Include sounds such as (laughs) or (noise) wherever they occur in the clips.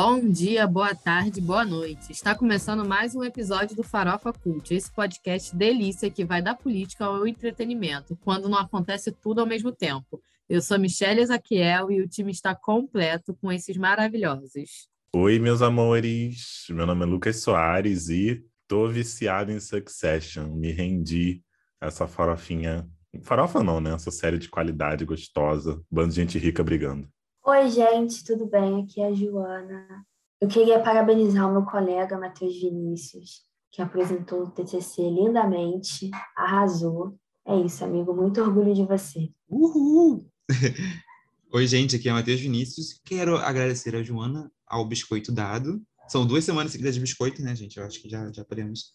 Bom dia, boa tarde, boa noite. Está começando mais um episódio do Farofa Cult, esse podcast delícia que vai da política ao entretenimento, quando não acontece tudo ao mesmo tempo. Eu sou Michelle Ezaquiel e o time está completo com esses maravilhosos. Oi, meus amores. Meu nome é Lucas Soares e tô viciado em Succession. Me rendi essa farofinha. Farofa não, né? Essa série de qualidade gostosa. Bando de gente rica brigando. Oi, gente, tudo bem? Aqui é a Joana. Eu queria parabenizar o meu colega Matheus Vinícius, que apresentou o TCC lindamente, arrasou. É isso, amigo. Muito orgulho de você. Uhul! (laughs) Oi, gente, aqui é Matheus Vinícius. Quero agradecer a Joana ao biscoito dado. São duas semanas seguidas de biscoito, né, gente? Eu acho que já, já podemos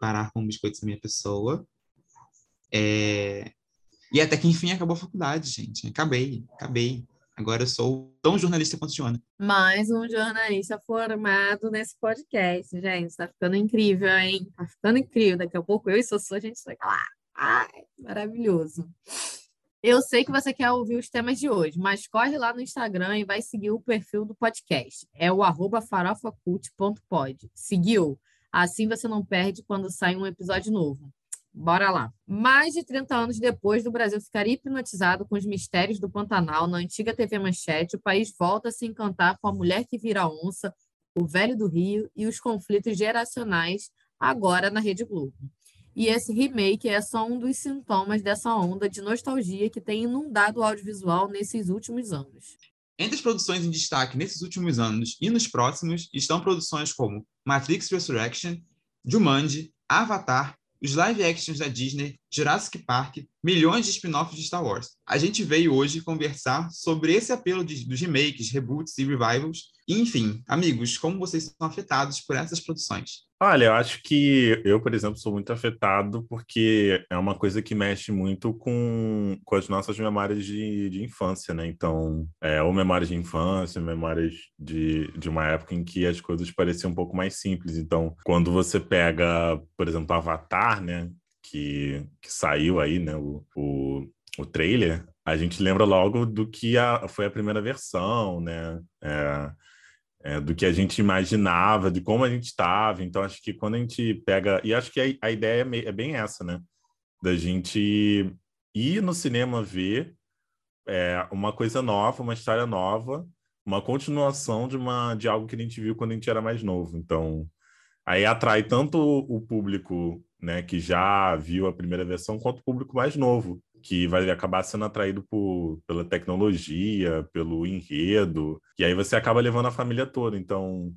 parar com biscoitos da minha pessoa. É... E até que enfim acabou a faculdade, gente. Acabei, acabei. Agora eu sou tão jornalista quanto Joana. Mais um jornalista formado nesse podcast, gente. Tá ficando incrível, hein? Tá ficando incrível. Daqui a pouco eu e Sossô, a gente vai lá. Ai, maravilhoso. Eu sei que você quer ouvir os temas de hoje, mas corre lá no Instagram e vai seguir o perfil do podcast. É o arroba farofacult.pod. Seguiu? Assim você não perde quando sai um episódio novo. Bora lá. Mais de 30 anos depois do Brasil ficar hipnotizado com os mistérios do Pantanal na antiga TV Manchete, o país volta a se encantar com a mulher que vira onça, o velho do Rio e os conflitos geracionais agora na Rede Globo. E esse remake é só um dos sintomas dessa onda de nostalgia que tem inundado o audiovisual nesses últimos anos. Entre as produções em destaque nesses últimos anos e nos próximos estão produções como Matrix Resurrection, Jumanji, Avatar, os live actions da Disney, Jurassic Park, milhões de spin-offs de Star Wars. A gente veio hoje conversar sobre esse apelo de, dos remakes, reboots e revivals. E, enfim, amigos, como vocês são afetados por essas produções? Olha, eu acho que eu, por exemplo, sou muito afetado porque é uma coisa que mexe muito com, com as nossas memórias de, de infância, né? Então, é, ou memórias de infância, memórias de, de uma época em que as coisas pareciam um pouco mais simples. Então, quando você pega, por exemplo, Avatar, né? Que, que saiu aí, né? O, o, o trailer, a gente lembra logo do que a, foi a primeira versão, né? É, é, do que a gente imaginava, de como a gente estava. Então, acho que quando a gente pega. E acho que a, a ideia é, é, bem essa, né? Da gente ir no cinema ver é, uma coisa nova, uma história nova, uma continuação de, uma, de algo que a gente viu quando a gente era mais novo. Então, aí atrai tanto o público né, que já viu a primeira versão, quanto o público mais novo, que vai acabar sendo atraído por, pela tecnologia, pelo enredo, e aí você acaba levando a família toda. Então,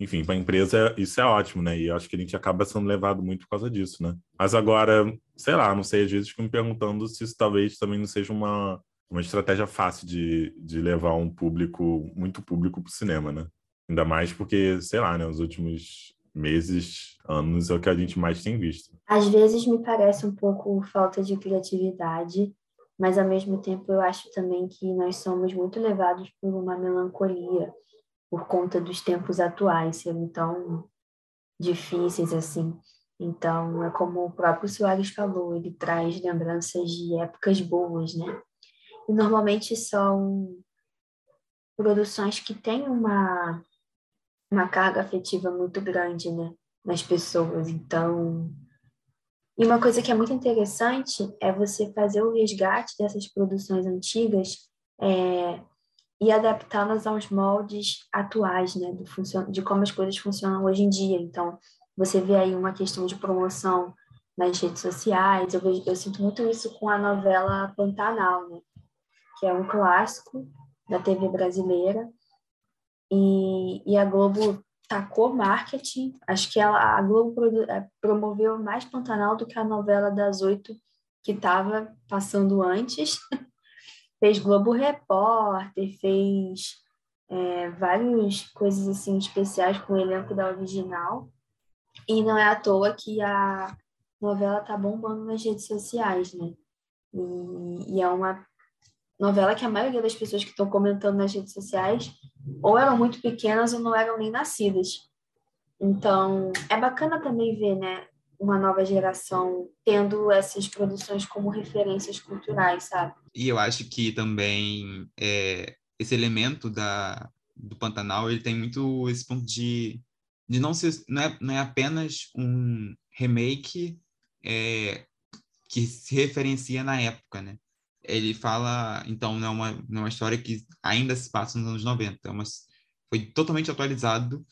enfim, para a empresa isso é ótimo, né? E acho que a gente acaba sendo levado muito por causa disso, né? Mas agora, sei lá, não sei, às vezes fico me perguntando se isso talvez também não seja uma, uma estratégia fácil de, de levar um público, muito público para o cinema, né? Ainda mais porque, sei lá, né, os últimos meses, anos, é o que a gente mais tem visto. Às vezes me parece um pouco falta de criatividade, mas ao mesmo tempo eu acho também que nós somos muito levados por uma melancolia por conta dos tempos atuais serem tão difíceis assim. Então, é como o próprio Soares falou, ele traz lembranças de épocas boas, né? E normalmente são produções que têm uma uma carga afetiva muito grande, né, nas pessoas. Então, e uma coisa que é muito interessante é você fazer o resgate dessas produções antigas é, e adaptá-las aos moldes atuais, né, do de como as coisas funcionam hoje em dia. Então, você vê aí uma questão de promoção nas redes sociais. Eu, vejo, eu sinto muito isso com a novela Pantanal, né, que é um clássico da TV brasileira e, e a Globo tacou marketing. Acho que ela, a Globo é, promoveu mais Pantanal do que a novela das oito que estava passando antes. (laughs) fez Globo Repórter, fez é, várias coisas assim especiais com o elenco da original. E não é à toa que a novela tá bombando nas redes sociais, né? E, e é uma novela que a maioria das pessoas que estão comentando nas redes sociais ou eram muito pequenas ou não eram nem nascidas. Então, é bacana também ver, né, uma nova geração tendo essas produções como referências culturais, sabe? E eu acho que também é, esse elemento da, do Pantanal, ele tem muito esse ponto de, de não ser não é, não é apenas um remake é, que se referencia na época, né? Ele fala, então, não é uma, uma história que ainda se passa nos anos 90, é uma, foi totalmente atualizado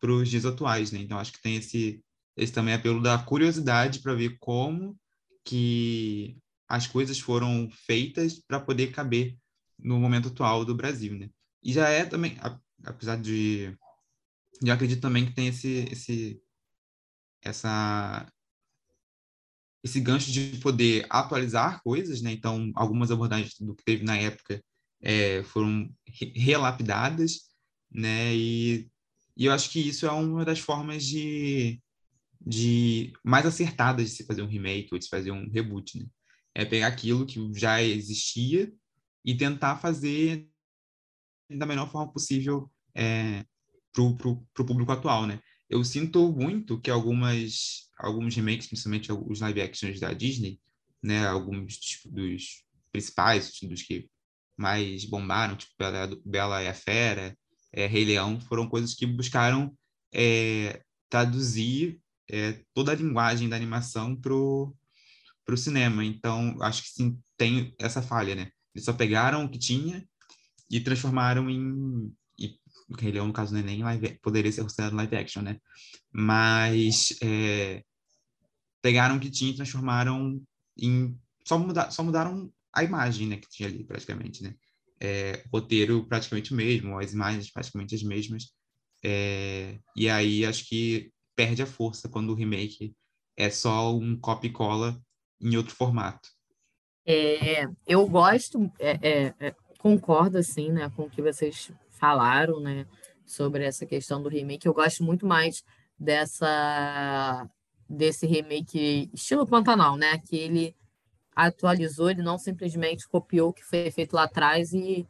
para os dias atuais, né? Então, acho que tem esse, esse também apelo da curiosidade para ver como que as coisas foram feitas para poder caber no momento atual do Brasil, né? E já é também, apesar de, eu acredito também que tem esse, esse, essa, esse gancho de poder atualizar coisas, né? Então, algumas abordagens do que teve na época é, foram relapidadas, né? E, e eu acho que isso é uma das formas de, de mais acertadas de se fazer um remake ou de se fazer um reboot, né? É pegar aquilo que já existia e tentar fazer da melhor forma possível é, para o público atual, né? Eu sinto muito que algumas alguns remakes, principalmente os live actions da Disney, né, alguns tipo, dos principais, dos que mais bombaram, tipo Bela, Bela e a Fera, é, Rei Leão, foram coisas que buscaram é, traduzir é, toda a linguagem da animação pro pro cinema. Então, acho que sim, tem essa falha, né? Eles só pegaram o que tinha e transformaram em. Rei Leão, no caso, não é nem live, poderia ser considerado live action, né? Mas é, pegaram o que tinha e transformaram em. Só, muda, só mudaram a imagem né, que tinha ali, praticamente, né? É, roteiro praticamente o mesmo, as imagens praticamente as mesmas. É, e aí acho que perde a força quando o remake é só um copy cola em outro formato. É, eu gosto, é, é, é, concordo assim, né, com o que vocês falaram, né, sobre essa questão do remake. Eu gosto muito mais dessa desse remake estilo Pantanal, né, que ele atualizou, ele não simplesmente copiou o que foi feito lá atrás e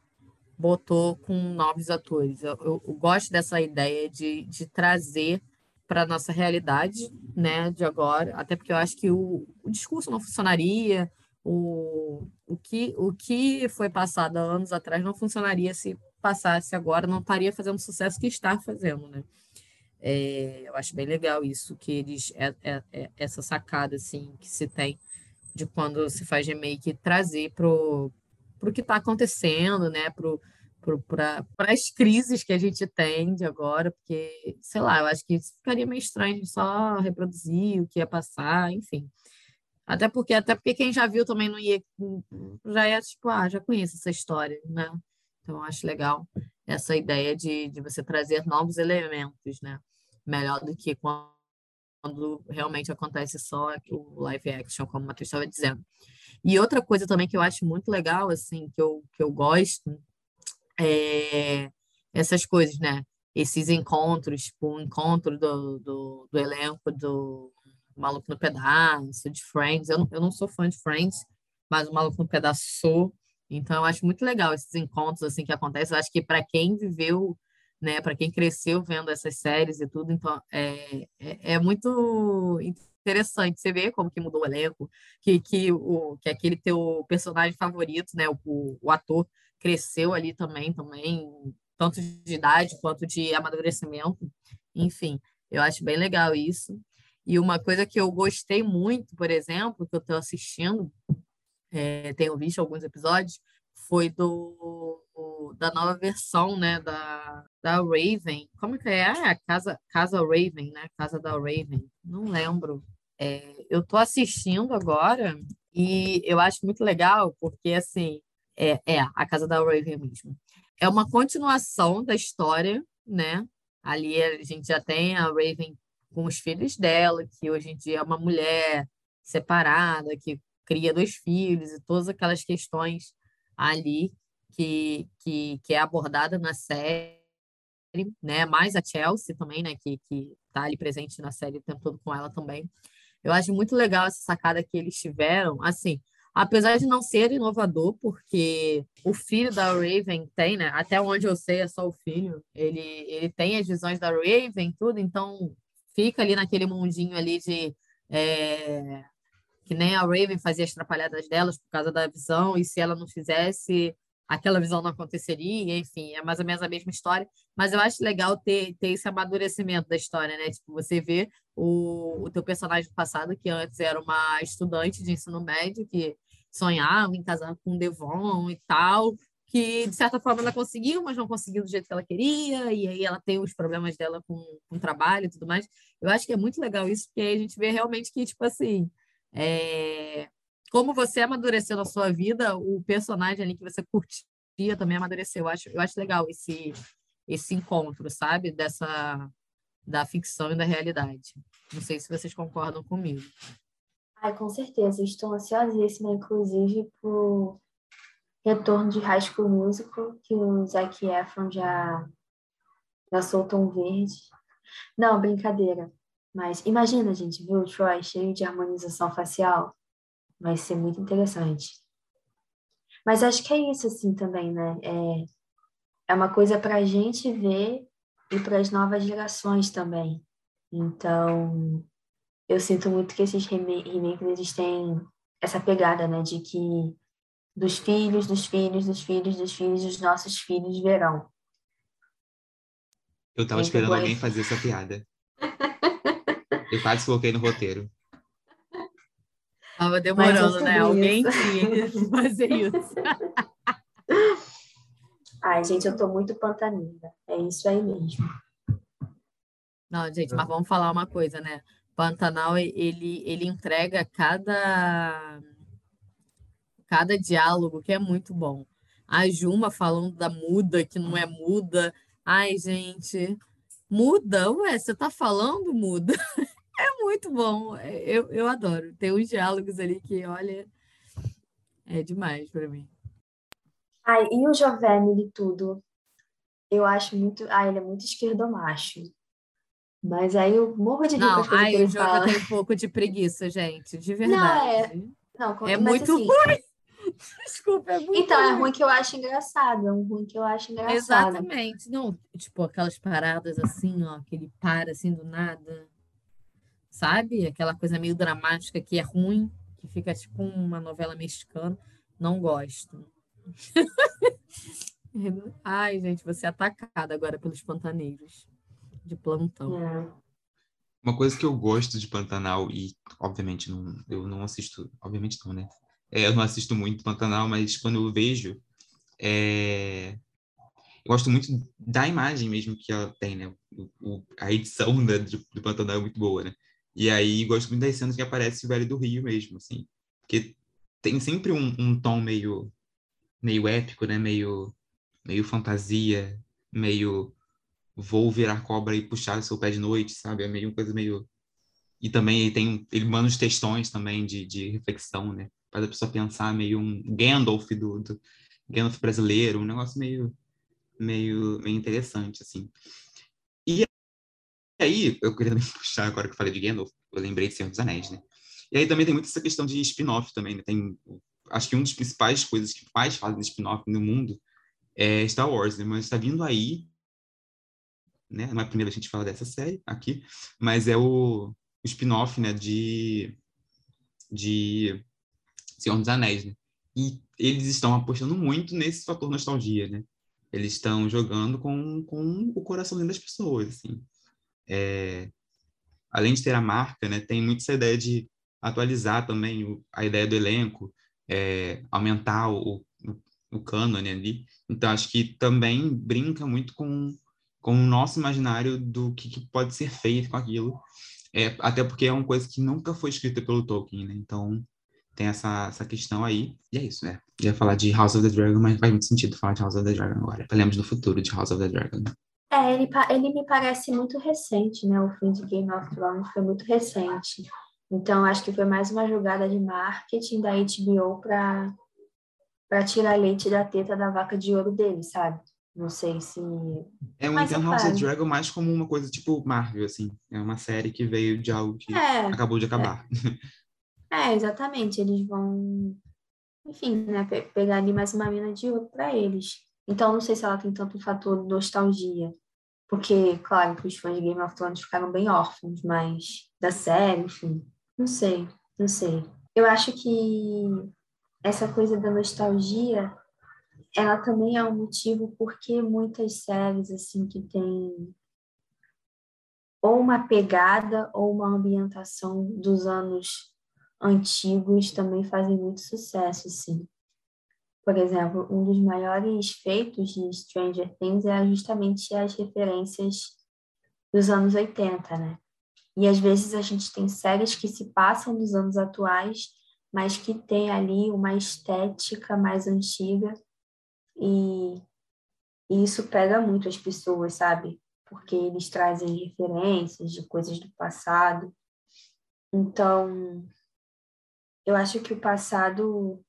botou com novos atores. Eu, eu, eu gosto dessa ideia de, de trazer para nossa realidade né, de agora, até porque eu acho que o, o discurso não funcionaria, o, o, que, o que foi passado há anos atrás não funcionaria se passasse agora, não estaria fazendo o sucesso que está fazendo, né? É, eu acho bem legal isso, que eles, é, é, é, essa sacada, assim, que se tem de quando se faz remake, trazer para o que está acontecendo, né? Pro, para as crises que a gente tem de agora, porque, sei lá, eu acho que ficaria meio estranho só reproduzir o que ia passar, enfim. Até porque, até porque quem já viu também não ia, já é tipo, ah, já conheço essa história, né? Então, acho legal essa ideia de, de você trazer novos elementos, né? Melhor do que quando, realmente acontece só o live action, como o Matheus estava dizendo. E outra coisa também que eu acho muito legal, assim, que eu, que eu gosto, é, essas coisas, né? Esses encontros, tipo, o encontro do, do, do, elenco do Maluco no Pedaço, de Friends. Eu eu não sou fã de Friends, mas o Maluco no Pedaço sou. Então, eu acho muito legal esses encontros assim que acontecem. Eu acho que para quem viveu, né, para quem cresceu vendo essas séries e tudo, então é, é, é, muito interessante você ver como que mudou o elenco, que, que, o, que aquele teu personagem favorito, né, o, o ator cresceu ali também, também, tanto de idade quanto de amadurecimento. Enfim, eu acho bem legal isso. E uma coisa que eu gostei muito, por exemplo, que eu estou assistindo, é, tenho visto alguns episódios, foi do da nova versão, né, da, da Raven. Como que é? Ah, é Casa, Casa Raven, né? Casa da Raven. Não lembro. É, eu estou assistindo agora e eu acho muito legal porque, assim, é, é a casa da Raven mesmo. É uma continuação da história, né? Ali a gente já tem a Raven com os filhos dela, que hoje em dia é uma mulher separada, que cria dois filhos e todas aquelas questões ali que, que, que é abordada na série, né? Mais a Chelsea também, né? Que, que tá ali presente na série o tempo todo com ela também. Eu acho muito legal essa sacada que eles tiveram. Assim, apesar de não ser inovador, porque o filho da Raven tem, né? Até onde eu sei é só o filho. Ele, ele tem as visões da Raven, tudo, então fica ali naquele mundinho ali de é, que nem a Raven fazia as atrapalhadas delas por causa da visão, e se ela não fizesse, aquela visão não aconteceria, enfim, é mais ou menos a mesma história, mas eu acho legal ter, ter esse amadurecimento da história, né? Tipo, você vê o, o teu personagem do passado, que antes era uma estudante de ensino médio, que sonhava em casar com o Devon e tal, que de certa forma ela conseguiu, mas não conseguiu do jeito que ela queria, e aí ela tem os problemas dela com, com o trabalho e tudo mais. Eu acho que é muito legal isso, porque aí a gente vê realmente que, tipo assim, é... como você amadureceu na sua vida, o personagem ali que você curtia também amadureceu. Eu acho, eu acho legal esse, esse encontro, sabe? Dessa da ficção e da realidade. Não sei se vocês concordam comigo. Ai, com certeza. Estou ansiosíssima, inclusive, por retorno de High School Musical, que o Zac Efron já, já soltou um verde. Não, brincadeira. Mas imagina, gente, viu o Troy cheio de harmonização facial? Vai ser muito interessante. Mas acho que é isso, assim, também, né? É, é uma coisa para a gente ver e para as novas gerações também. Então, eu sinto muito que esses remakes, eles têm essa pegada, né? De que dos filhos, dos filhos, dos filhos, dos filhos, dos nossos filhos verão. Eu tava esperando alguém fazer essa piada. Eu quase coloquei no roteiro. Tava demorando, né? Alguém tinha que (laughs) fazer isso. Ai, gente, eu tô muito pantanida. É isso aí mesmo. Não, gente, mas vamos falar uma coisa, né? Pantanal, ele, ele entrega cada cada diálogo que é muito bom. A Juma falando da muda, que não é muda. Ai, gente, muda? Ué, você tá falando muda? (laughs) É muito bom. Eu, eu adoro. Tem uns diálogos ali que, olha, é demais para mim. Ai, e o Jovem de tudo? Eu acho muito. Ah, ele é muito esquerdomacho. Mas aí eu morro de rir Não, ai, o jogo tem um pouco de preguiça, gente, de verdade. Não, é, não, é muito assim, ruim. (laughs) Desculpa, é muito Então, ruim. é ruim que eu acho engraçado, é um ruim que eu acho engraçado. Exatamente. Não, tipo, aquelas paradas assim, ó, que ele para assim do nada. Sabe? Aquela coisa meio dramática que é ruim, que fica tipo uma novela mexicana. Não gosto. (laughs) Ai, gente, você é atacada agora pelos pantaneiros de plantão. É. Uma coisa que eu gosto de Pantanal, e obviamente não, eu não assisto, obviamente não, né? É, eu não assisto muito Pantanal, mas quando eu vejo, é... eu gosto muito da imagem mesmo que ela tem, né? O, o, a edição né, do, do Pantanal é muito boa, né? E aí gosto muito das cenas que aparece o Velho do Rio mesmo, assim. Porque tem sempre um, um tom meio, meio épico, né? Meio, meio fantasia, meio vou virar cobra e puxar seu pé de noite, sabe? É meio uma coisa meio... E também ele tem ele manda uns textões também de, de reflexão, né? faz a pessoa pensar meio um Gandalf do, do Gandalf brasileiro, um negócio meio, meio, meio interessante, assim. E aí, eu queria também (laughs) puxar, agora que eu falei de Gandalf, eu lembrei de Senhor dos Anéis, né? E aí também tem muito essa questão de spin-off também, né? Tem, acho que uma das principais coisas que mais fazem spin-off no mundo é Star Wars, né? Mas está vindo aí, né? Não é a primeira vez que a gente fala dessa série aqui, mas é o, o spin-off, né? De, de Senhor dos Anéis, né? E eles estão apostando muito nesse fator nostalgia, né? Eles estão jogando com, com o coração das pessoas, assim. É, além de ter a marca, né? Tem muito essa ideia de atualizar também o, a ideia do elenco, é, aumentar o, o, o cânone ali. Então, acho que também brinca muito com, com o nosso imaginário do que, que pode ser feito com aquilo. É, até porque é uma coisa que nunca foi escrita pelo Tolkien, né? Então, tem essa, essa questão aí. E é isso, né? ia falar de House of the Dragon, mas faz muito sentido falar de House of the Dragon agora. Falamos do futuro de House of the Dragon. É, ele, ele me parece muito recente, né? O fim de Game of Thrones foi muito recente. Então, acho que foi mais uma jogada de marketing da HBO para para tirar leite da teta da vaca de ouro dele, sabe? Não sei se. É, um entendo House of Dragon mais como uma coisa tipo Marvel, assim. É uma série que veio de algo que é, acabou de acabar. É. É, exatamente. Eles vão, enfim, né, pe pegar ali mais uma mina de ouro para eles. Então, não sei se ela tem tanto fator nostalgia. Porque, claro, que os fãs de Game of Thrones ficaram bem órfãos, mas da série, enfim. Não sei, não sei. Eu acho que essa coisa da nostalgia ela também é um motivo porque muitas séries assim que tem ou uma pegada ou uma ambientação dos anos antigos também fazem muito sucesso, sim. Por exemplo, um dos maiores feitos de Stranger Things é justamente as referências dos anos 80, né? E às vezes a gente tem séries que se passam nos anos atuais, mas que tem ali uma estética mais antiga e, e isso pega muito as pessoas, sabe? Porque eles trazem referências de coisas do passado. Então, eu acho que o passado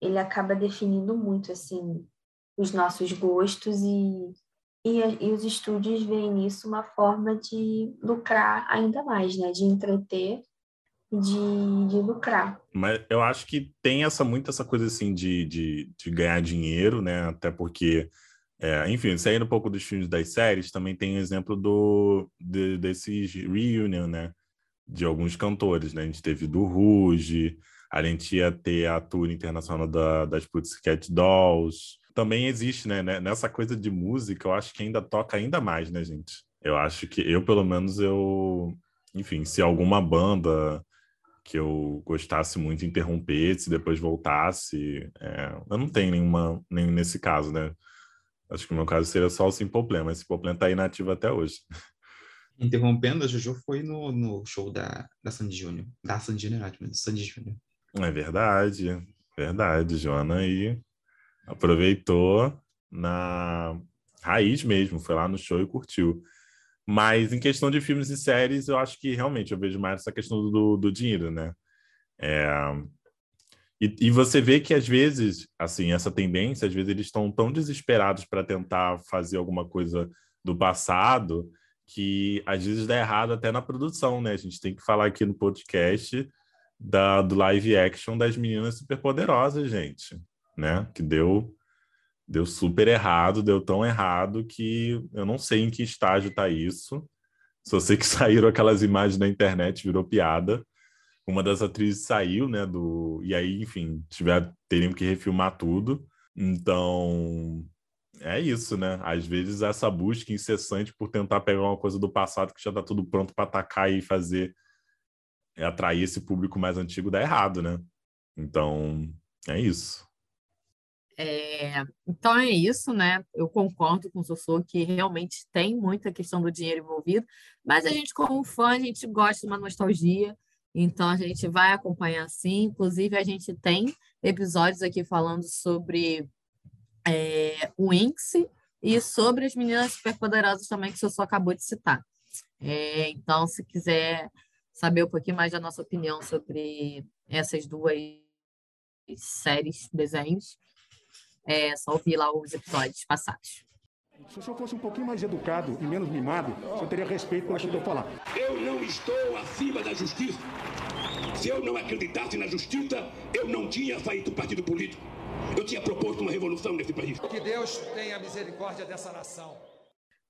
ele acaba definindo muito assim os nossos gostos e, e, e os estúdios veem nisso uma forma de lucrar ainda mais, né? De entreter de, de lucrar. Mas eu acho que tem essa muito essa coisa assim de, de, de ganhar dinheiro, né? Até porque, é, enfim, saindo um pouco dos filmes das séries, também tem exemplo do de, desses reunion, né? De alguns cantores, né? A gente teve do Ruge, a gente ia ter a tour internacional da, das Pussycat Dolls. Também existe, né? Nessa coisa de música, eu acho que ainda toca ainda mais, né, gente? Eu acho que eu, pelo menos, eu enfim, se alguma banda que eu gostasse muito interrompesse, depois voltasse. É, eu não tenho nenhuma, nem nesse caso, né? Acho que o meu caso seria só o Simple Plan, mas Simple Plan tá inativo até hoje. Interrompendo, a Jojo foi no, no show da, da Sandy Júnior. Da Sandy Júnior, mas Sandy Júnior. É verdade, verdade, Joana. E aproveitou na raiz mesmo, foi lá no show e curtiu. Mas em questão de filmes e séries, eu acho que realmente eu vejo mais essa questão do, do dinheiro, né? É... E, e, você vê que às vezes, assim, essa tendência, às vezes eles estão tão desesperados para tentar fazer alguma coisa do passado que às vezes dá errado até na produção, né? A gente tem que falar aqui no podcast da, do live action das meninas superpoderosas, gente, né? Que deu deu super errado, deu tão errado que eu não sei em que estágio está isso. Só sei que (laughs) saíram aquelas imagens na internet, virou piada. Uma das atrizes saiu, né, do e aí, enfim, tiver teriam que refilmar tudo. Então, é isso, né? Às vezes essa busca incessante por tentar pegar uma coisa do passado que já está tudo pronto para atacar e fazer atrair esse público mais antigo dá errado, né? Então, é isso. É, então é isso, né? Eu concordo com o Sossô que realmente tem muita questão do dinheiro envolvido, mas a gente, como fã, a gente gosta de uma nostalgia, então a gente vai acompanhar sim. Inclusive, a gente tem episódios aqui falando sobre é, o Inks e sobre as meninas superpoderosas também, que o Sossô acabou de citar. É, então, se quiser saber um pouquinho mais da nossa opinião sobre essas duas séries, desenhos, é só ouvir lá os episódios passados. Se o senhor fosse um pouquinho mais educado e menos mimado, o senhor teria respeito pelo que eu estou falando. Eu não estou acima da justiça. Se eu não acreditasse na justiça, eu não tinha feito partido político. Eu tinha proposto uma revolução nesse país. Que Deus tenha misericórdia dessa nação.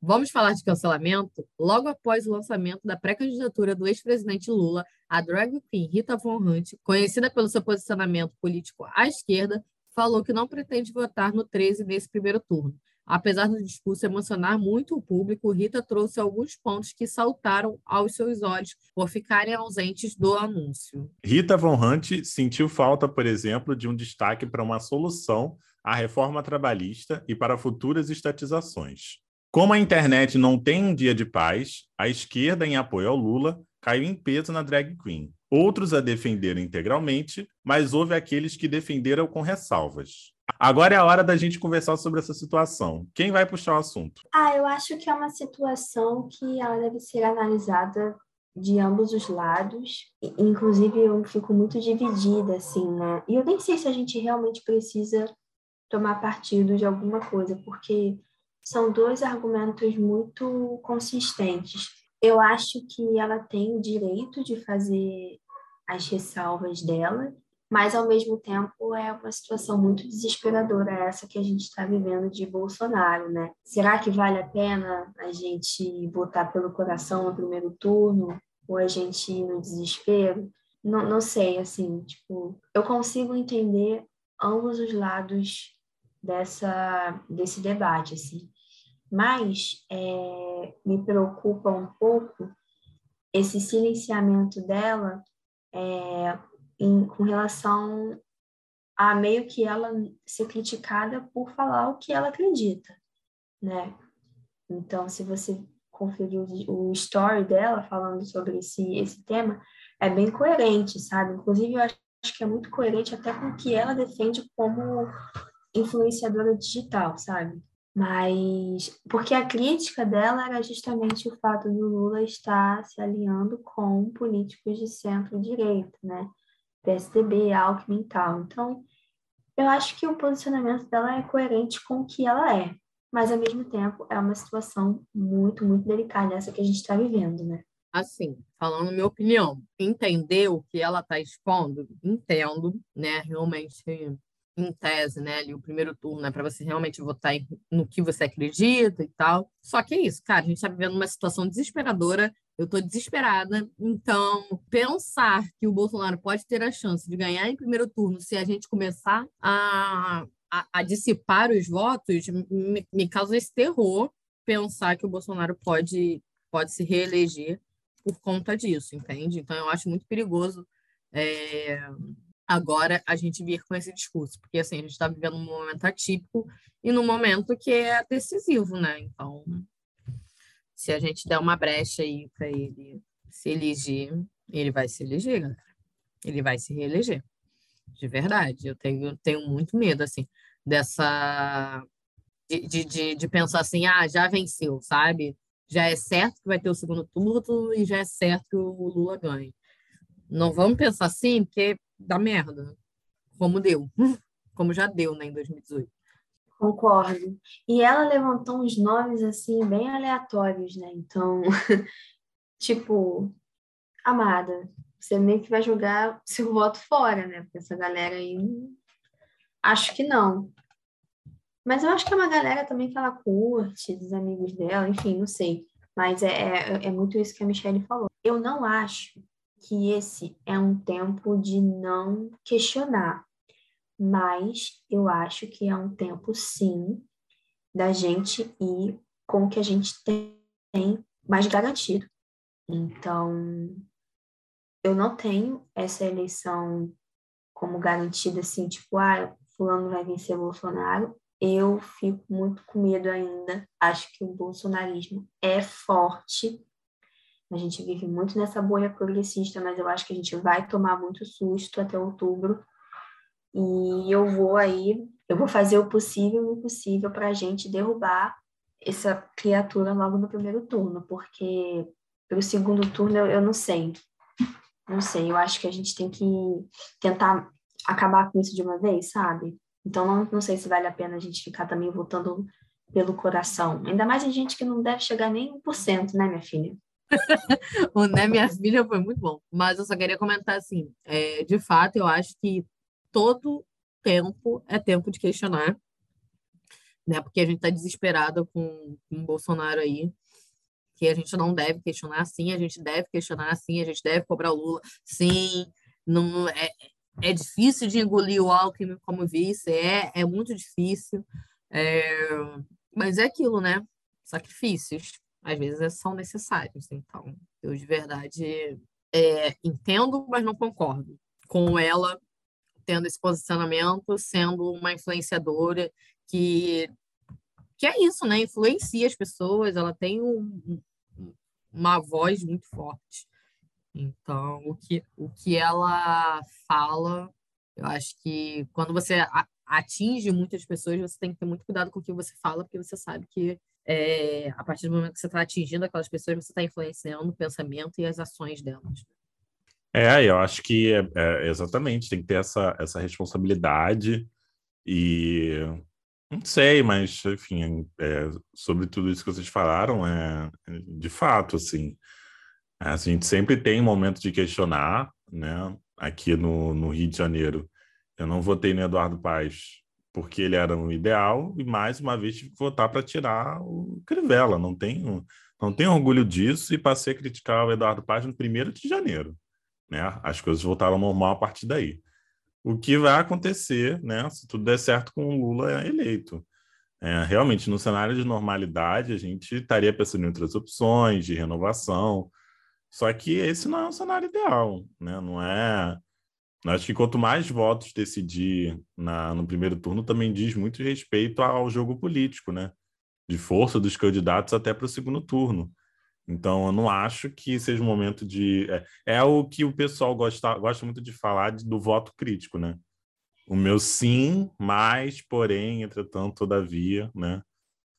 Vamos falar de cancelamento? Logo após o lançamento da pré-candidatura do ex-presidente Lula, a drag queen Rita Von Hunt, conhecida pelo seu posicionamento político à esquerda, falou que não pretende votar no 13 nesse primeiro turno. Apesar do discurso emocionar muito o público, Rita trouxe alguns pontos que saltaram aos seus olhos por ficarem ausentes do anúncio. Rita Von Hunt sentiu falta, por exemplo, de um destaque para uma solução à reforma trabalhista e para futuras estatizações. Como a internet não tem um dia de paz, a esquerda, em apoio ao Lula, caiu em peso na drag queen. Outros a defenderam integralmente, mas houve aqueles que defenderam com ressalvas. Agora é a hora da gente conversar sobre essa situação. Quem vai puxar o assunto? Ah, eu acho que é uma situação que ela deve ser analisada de ambos os lados. Inclusive, eu fico muito dividida, assim, né? E eu nem sei se a gente realmente precisa tomar partido de alguma coisa, porque são dois argumentos muito consistentes. Eu acho que ela tem o direito de fazer as ressalvas dela, mas ao mesmo tempo é uma situação muito desesperadora essa que a gente está vivendo de Bolsonaro, né? Será que vale a pena a gente votar pelo coração no primeiro turno ou a gente ir no desespero? Não, não sei, assim, tipo, eu consigo entender ambos os lados dessa desse debate, assim. Mas é, me preocupa um pouco esse silenciamento dela é, em, com relação a meio que ela ser criticada por falar o que ela acredita, né? Então, se você conferir o, o story dela falando sobre esse, esse tema, é bem coerente, sabe? Inclusive, eu acho que é muito coerente até com o que ela defende como influenciadora digital, sabe? Mas porque a crítica dela era justamente o fato do Lula estar se alinhando com políticos de centro-direita, né? PSDB, Alckmin e tal. Então, eu acho que o posicionamento dela é coerente com o que ela é, mas ao mesmo tempo é uma situação muito, muito delicada essa que a gente está vivendo, né? Assim, falando minha opinião, entender o que ela está expondo, entendo, né? Realmente em tese, né, ali o primeiro turno, né, para você realmente votar em, no que você acredita e tal. Só que é isso, cara, a gente está vivendo uma situação desesperadora. Eu estou desesperada. Então, pensar que o Bolsonaro pode ter a chance de ganhar em primeiro turno se a gente começar a, a, a dissipar os votos me, me causa esse terror pensar que o Bolsonaro pode, pode se reeleger por conta disso, entende? Então, eu acho muito perigoso. É agora a gente vir com esse discurso, porque assim, a gente está vivendo um momento atípico e num momento que é decisivo, né? Então, se a gente der uma brecha aí para ele se eleger, ele vai se eleger, galera. Ele vai se reeleger. De verdade. Eu tenho, tenho muito medo, assim, dessa. De, de, de pensar assim, ah, já venceu, sabe? Já é certo que vai ter o segundo turno e já é certo que o Lula ganhe. Não vamos pensar assim, porque dá merda. Como deu. (laughs) Como já deu, né, em 2018. Concordo. E ela levantou uns nomes, assim, bem aleatórios, né? Então, (laughs) tipo, amada, você meio que vai jogar seu voto fora, né? Porque essa galera aí, acho que não. Mas eu acho que é uma galera também que ela curte, dos amigos dela, enfim, não sei. Mas é, é, é muito isso que a Michelle falou. Eu não acho que esse é um tempo de não questionar, mas eu acho que é um tempo, sim, da gente ir com o que a gente tem mais garantido. Então, eu não tenho essa eleição como garantida, assim, tipo, ah, fulano vai vencer Bolsonaro. Eu fico muito com medo ainda. Acho que o bolsonarismo é forte a gente vive muito nessa bolha progressista, mas eu acho que a gente vai tomar muito susto até outubro. E eu vou aí, eu vou fazer o possível e o impossível para a gente derrubar essa criatura logo no primeiro turno, porque pelo segundo turno eu, eu não sei. Não sei, eu acho que a gente tem que tentar acabar com isso de uma vez, sabe? Então não, não sei se vale a pena a gente ficar também votando pelo coração. Ainda mais a gente que não deve chegar nem 1%, né, minha filha? O Né Minha Filha foi muito bom. Mas eu só queria comentar assim: é, de fato, eu acho que todo tempo é tempo de questionar, né? Porque a gente está desesperado com, com o Bolsonaro aí, que a gente não deve questionar, sim, a gente deve questionar, sim, a gente deve cobrar o Lula, sim. Não, é, é difícil de engolir o Alckmin como vice, é, é muito difícil. É, mas é aquilo, né? Sacrifícios às vezes são necessários. Então, eu de verdade é, entendo, mas não concordo com ela tendo esse posicionamento, sendo uma influenciadora que que é isso, né? Influencia as pessoas, ela tem um, uma voz muito forte. Então, o que, o que ela fala, eu acho que quando você atinge muitas pessoas, você tem que ter muito cuidado com o que você fala, porque você sabe que é, a partir do momento que você está atingindo aquelas pessoas, você está influenciando o pensamento e as ações delas. É, eu acho que é, é, exatamente, tem que ter essa, essa responsabilidade e não sei, mas enfim, é, sobre tudo isso que vocês falaram, é de fato, assim, a gente sempre tem um momento de questionar, né? Aqui no, no Rio de Janeiro, eu não votei no Eduardo Paes porque ele era um ideal, e mais uma vez tive que votar para tirar o Crivella. Não tenho, não tenho orgulho disso e passei a criticar o Eduardo Paz no primeiro de janeiro. Né? As coisas voltaram ao normal a partir daí. o que vai acontecer, né, se tudo der certo com o Lula eleito. É, realmente, no cenário de normalidade, a gente estaria pensando em outras opções de renovação, só que esse não é um cenário ideal, né? Não é. Acho que quanto mais votos decidir na, no primeiro turno, também diz muito respeito ao jogo político, né? De força dos candidatos até para o segundo turno. Então, eu não acho que seja um momento de. É, é o que o pessoal gosta, gosta muito de falar de, do voto crítico, né? O meu sim, mas, porém, entretanto, todavia, né?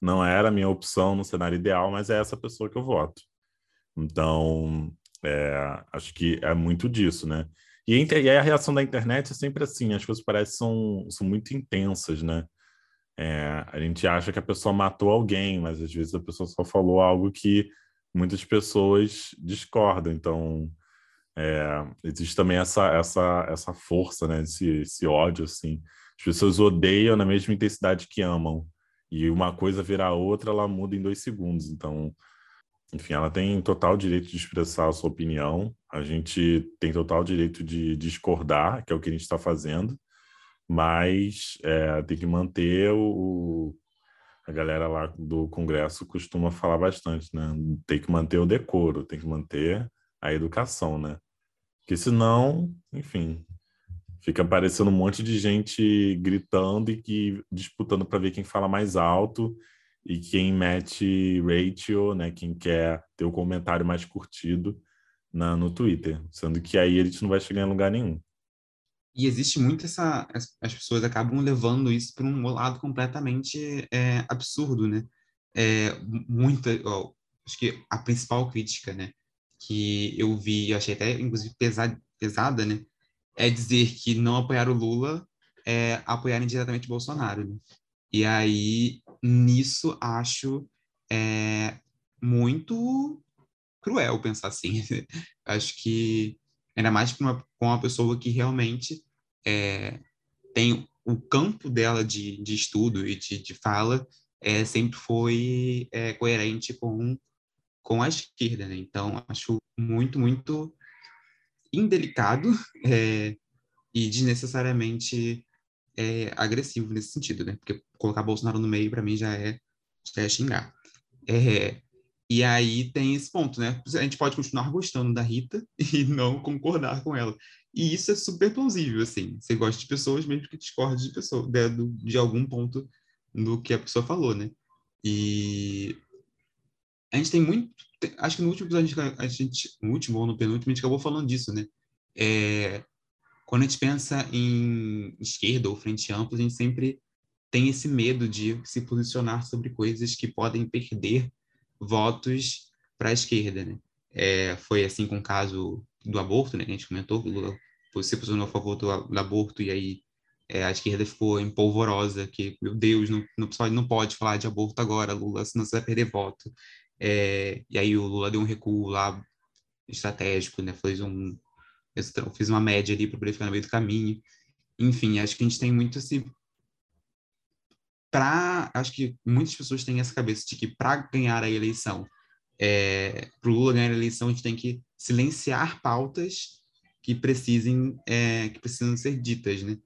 Não era a minha opção no cenário ideal, mas é essa pessoa que eu voto. Então, é, acho que é muito disso, né? E, e a reação da internet é sempre assim, as coisas parecem são, são muito intensas, né? É, a gente acha que a pessoa matou alguém, mas às vezes a pessoa só falou algo que muitas pessoas discordam. Então, é, existe também essa, essa, essa força, né? Esse, esse ódio, assim. As pessoas odeiam na mesma intensidade que amam. E uma coisa virar outra, ela muda em dois segundos. Então, enfim, ela tem total direito de expressar a sua opinião. A gente tem total direito de discordar, que é o que a gente está fazendo. Mas é, tem que manter o, a galera lá do Congresso costuma falar bastante, né? Tem que manter o decoro, tem que manter a educação, né? Porque senão, enfim, fica aparecendo um monte de gente gritando e que disputando para ver quem fala mais alto e quem mete ratio, né, quem quer ter o comentário mais curtido na, no Twitter, sendo que aí a gente não vai chegar em lugar nenhum. E existe muito essa. As, as pessoas acabam levando isso para um lado completamente é, absurdo, né? É, muita. Ó, acho que a principal crítica, né? que eu vi, eu achei até, inclusive, pesada, pesada né? É dizer que não apoiar o Lula é apoiar indiretamente Bolsonaro. Né? E aí, nisso, acho é, muito cruel pensar assim. (laughs) acho que, ainda mais com uma, com uma pessoa que realmente é, tem o campo dela de, de estudo e de, de fala é, sempre foi é, coerente com com a esquerda, né? Então, acho muito, muito indelicado (laughs) é, e desnecessariamente é, agressivo nesse sentido, né? Porque colocar Bolsonaro no meio, para mim, já é, já é xingar. É, e aí tem esse ponto, né? A gente pode continuar gostando da Rita (laughs) e não concordar com ela. E isso é super plausível, assim. Você gosta de pessoas mesmo que discorde de, pessoa, de, de algum ponto do que a pessoa falou, né? E a gente tem muito. Acho que no último episódio, a gente, no último ou no penúltimo, a gente acabou falando disso, né? É, quando a gente pensa em esquerda ou frente ampla, a gente sempre tem esse medo de se posicionar sobre coisas que podem perder votos para a esquerda, né? É, foi assim com o caso do aborto, né? Que a gente comentou, o Lula se posicionou a favor do, do aborto e aí é, a esquerda ficou empolvorosa, que, meu Deus, não, não pode falar de aborto agora, Lula, senão você vai perder voto. É, e aí o Lula deu um recuo lá estratégico, né? Fez um fiz uma média ali para poder ficar no meio do caminho. Enfim, acho que a gente tem muito esse para acho que muitas pessoas têm essa cabeça de que para ganhar a eleição, é, para o Lula ganhar a eleição, a gente tem que silenciar pautas que precisem é, que precisam ser ditas, né?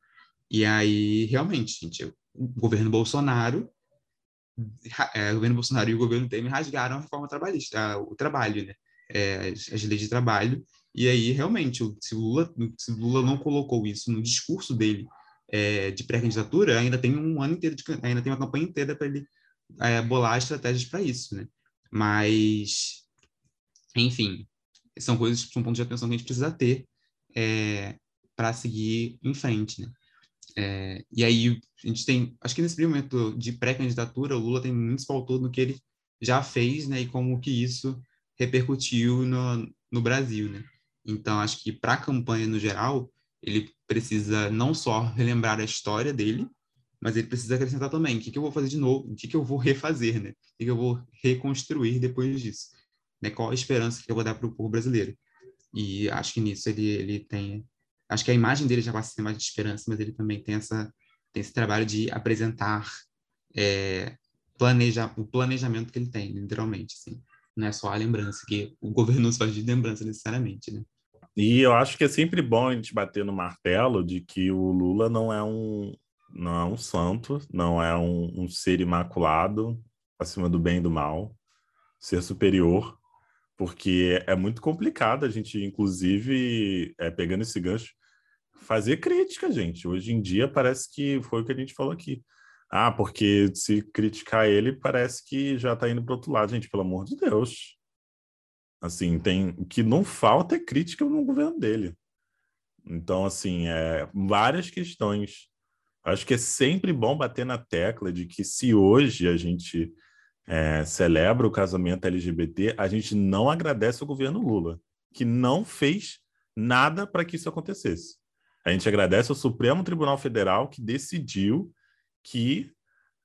E aí realmente, gente, o governo Bolsonaro é, o governo Bolsonaro e o governo Temer rasgaram a reforma trabalhista, o trabalho, né? É, as, as, leis de trabalho. E aí, realmente, se Lula, se Lula não colocou isso no discurso dele é, de pré-candidatura, ainda tem um ano inteiro, de, ainda tem uma campanha inteira para ele é, bolar estratégias para isso, né? Mas, enfim, são coisas, são pontos de atenção que a gente precisa ter é, para seguir em frente, né? É, e aí a gente tem, acho que nesse primeiro momento de pré-candidatura, o Lula tem muito pautou no que ele já fez, né, e como que isso repercutiu no, no Brasil, né. Então acho que para a campanha no geral, ele precisa não só relembrar a história dele, mas ele precisa acrescentar também o que, que eu vou fazer de novo, o que, que eu vou refazer, né, o que, que eu vou reconstruir depois disso, né, qual a esperança que eu vou dar para o povo brasileiro. E acho que nisso ele, ele tem acho que a imagem dele já passa a ser mais de esperança, mas ele também tem essa tem esse trabalho de apresentar é, planeja, o planejamento que ele tem, literalmente, assim. Não é só a lembrança, que o governo nos faz de lembrança necessariamente, né? e eu acho que é sempre bom a gente bater no martelo de que o Lula não é um, não é um santo, não é um, um ser imaculado acima do bem e do mal, ser superior, porque é muito complicado a gente, inclusive, é, pegando esse gancho, fazer crítica, gente. Hoje em dia parece que foi o que a gente falou aqui. Ah, porque se criticar ele, parece que já está indo para outro lado. Gente, pelo amor de Deus. Assim, tem o que não falta é crítica no governo dele. Então, assim, é, várias questões. Acho que é sempre bom bater na tecla de que se hoje a gente é, celebra o casamento LGBT, a gente não agradece o governo Lula, que não fez nada para que isso acontecesse. A gente agradece ao Supremo Tribunal Federal que decidiu que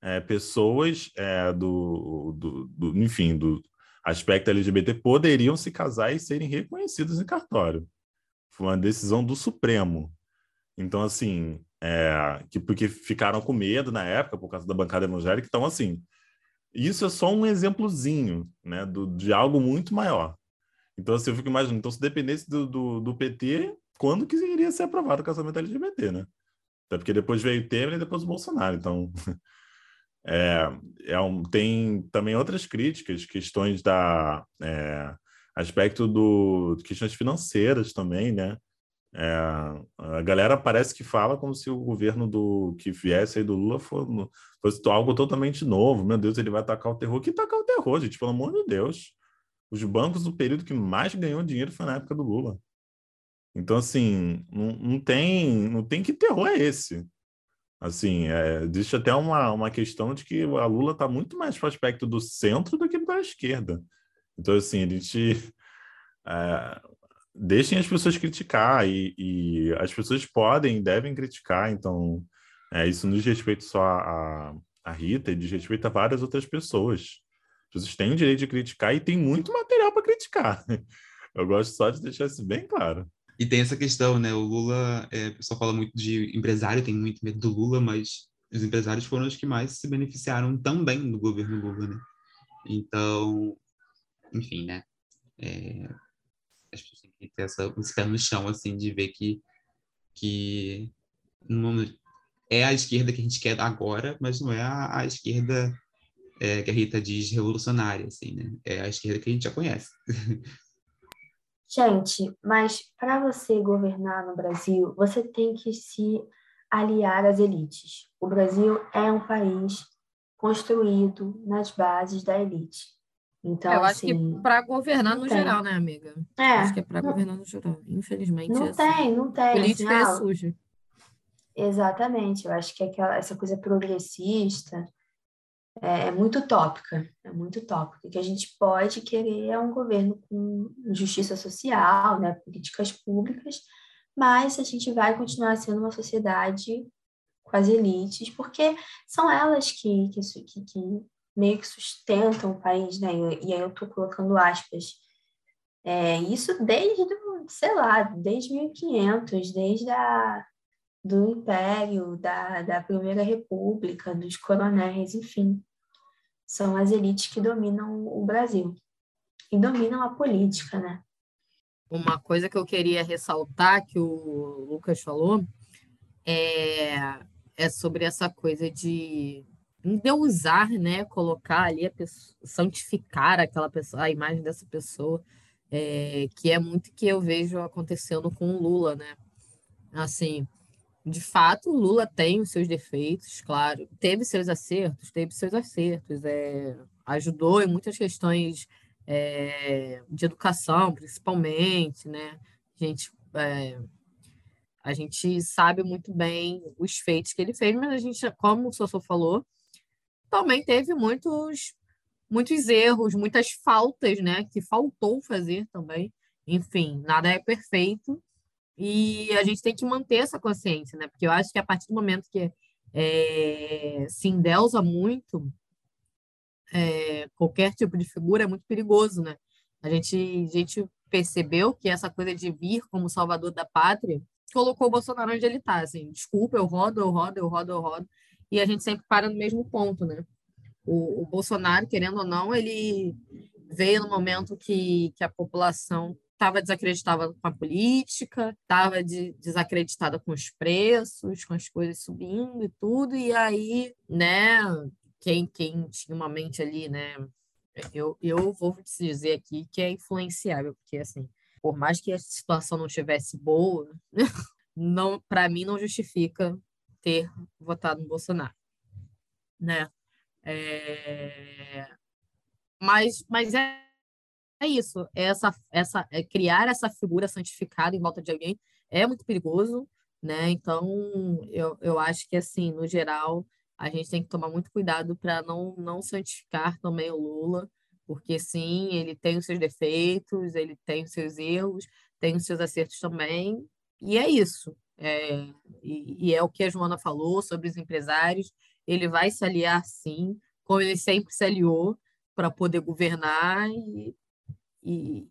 é, pessoas é, do, do, do, enfim, do aspecto LGBT poderiam se casar e serem reconhecidos em cartório. Foi uma decisão do Supremo. Então, assim, é, que, porque ficaram com medo na época por causa da bancada evangélica. Então, assim, isso é só um exemplozinho né, do, de algo muito maior. Então, assim, eu fico imaginando, então, se dependesse do, do, do PT, quando que iria ser aprovado o casamento LGBT, né? Até porque depois veio o Temer e depois o Bolsonaro. Então, (laughs) é, é um, tem também outras críticas, questões da é, aspecto do questões financeiras também, né? É, a galera parece que fala como se o governo do que viesse aí do Lula fosse, fosse algo totalmente novo. Meu Deus, ele vai tacar o terror. Que tacar o terror, gente? Pelo amor de Deus. Os bancos, o período que mais ganhou dinheiro foi na época do Lula. Então, assim, não, não, tem, não tem que terror é esse. Assim, é, existe até uma, uma questão de que a Lula está muito mais para o aspecto do centro do que para a esquerda. Então, assim, a gente. (laughs) É, deixem as pessoas criticar e, e, as pessoas podem, devem criticar. Então, é, isso não diz respeito só a, a Rita, diz respeito a várias outras pessoas. As pessoas têm o direito de criticar e tem muito material para criticar. (laughs) Eu gosto só de deixar isso bem claro. E tem essa questão, né? O Lula, é, o pessoal fala muito de empresário, tem muito medo do Lula, mas os empresários foram os que mais se beneficiaram também do governo Lula, né? Então, enfim, né? É, as pessoas têm que ter essa música no chão, assim, de ver que, que não, é a esquerda que a gente quer agora, mas não é a, a esquerda é, que a Rita diz revolucionária, assim, né? É a esquerda que a gente já conhece. (laughs) Gente, mas para você governar no Brasil, você tem que se aliar às elites. O Brasil é um país construído nas bases da elite. Então, eu acho assim, que para governar no tem. geral, né, amiga? É, acho que é para governar no geral. Infelizmente. Não é tem, assim. não tem. Política assim, é ah, suja. Exatamente. Eu acho que aquela, essa coisa progressista é, é muito utópica, é muito utópica. O que a gente pode querer é um governo com justiça social, né, políticas públicas, mas a gente vai continuar sendo uma sociedade com as elites, porque são elas que, que, que, que meio que sustentam o país, né? E, aí eu estou colocando aspas. É, isso desde, sei lá, desde 1500, desde a, do Império, da, da Primeira República, dos coronéis, enfim são as elites que dominam o Brasil e dominam a política, né? Uma coisa que eu queria ressaltar que o Lucas falou é, é sobre essa coisa de endeusar, né? Colocar ali a pessoa, santificar aquela pessoa, a imagem dessa pessoa, é, que é muito que eu vejo acontecendo com o Lula, né? Assim, de fato, Lula tem os seus defeitos, claro, teve seus acertos, teve seus acertos, é, ajudou em muitas questões é, de educação, principalmente, né? A gente, é, a gente sabe muito bem os feitos que ele fez, mas a gente, como o Sossô falou, também teve muitos, muitos erros, muitas faltas, né? Que faltou fazer também. Enfim, nada é perfeito, e a gente tem que manter essa consciência, né? Porque eu acho que a partir do momento que é, se endeusa muito é, qualquer tipo de figura é muito perigoso, né? A gente, a gente percebeu que essa coisa de vir como salvador da pátria colocou o Bolsonaro onde ele está, assim, desculpa, eu rodo, eu rodo, eu rodo, eu rodo, e a gente sempre para no mesmo ponto, né? O, o Bolsonaro, querendo ou não, ele veio no momento que, que a população estava desacreditada com a política, estava de, desacreditada com os preços, com as coisas subindo e tudo, e aí, né, quem, quem tinha uma mente ali, né, eu, eu vou te dizer aqui que é influenciável, porque, assim, por mais que a situação não estivesse boa, (laughs) não, para mim não justifica ter votado no Bolsonaro, né? É... Mas, mas é é isso, essa, essa, é criar essa figura santificada em volta de alguém é muito perigoso, né? Então, eu, eu acho que, assim, no geral, a gente tem que tomar muito cuidado para não, não santificar também o Lula, porque, sim, ele tem os seus defeitos, ele tem os seus erros, tem os seus acertos também, e é isso. É, e, e é o que a Joana falou sobre os empresários, ele vai se aliar, sim, como ele sempre se aliou, para poder governar e e,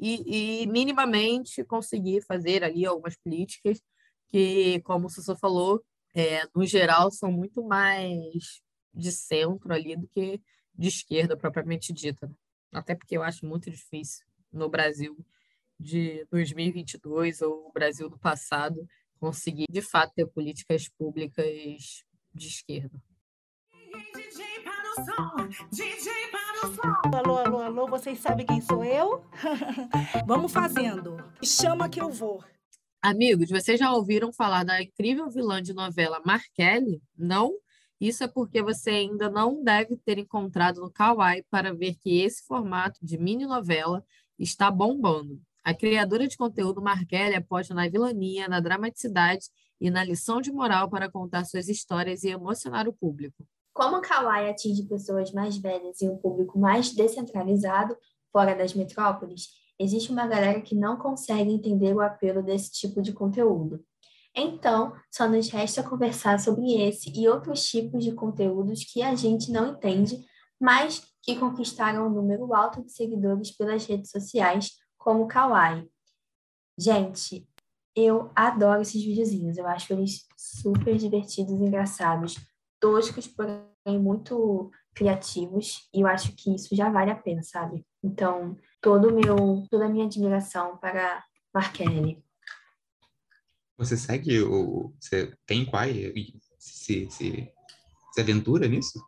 e, e, minimamente conseguir fazer ali algumas políticas que, como o Sussu falou, é, no geral são muito mais de centro ali do que de esquerda propriamente dita. Né? Até porque eu acho muito difícil no Brasil de 2022 ou o Brasil do passado conseguir de fato ter políticas públicas de esquerda. DJ para o som, DJ. Alô, alô, alô, vocês sabem quem sou eu? (laughs) Vamos fazendo. Chama que eu vou. Amigos, vocês já ouviram falar da incrível vilã de novela Markelly? Não? Isso é porque você ainda não deve ter encontrado no Kawaii para ver que esse formato de mini novela está bombando. A criadora de conteúdo Markelly aposta na vilania, na dramaticidade e na lição de moral para contar suas histórias e emocionar o público. Como o Kawaii atinge pessoas mais velhas e um público mais descentralizado, fora das metrópoles, existe uma galera que não consegue entender o apelo desse tipo de conteúdo. Então, só nos resta conversar sobre esse e outros tipos de conteúdos que a gente não entende, mas que conquistaram um número alto de seguidores pelas redes sociais, como o Kawaii. Gente, eu adoro esses videozinhos, eu acho eles super divertidos e engraçados toscos, porém muito criativos, e eu acho que isso já vale a pena, sabe? Então, todo meu, toda a minha admiração para Markelly. Você segue o. Você tem Quai? Se, se, se aventura nisso?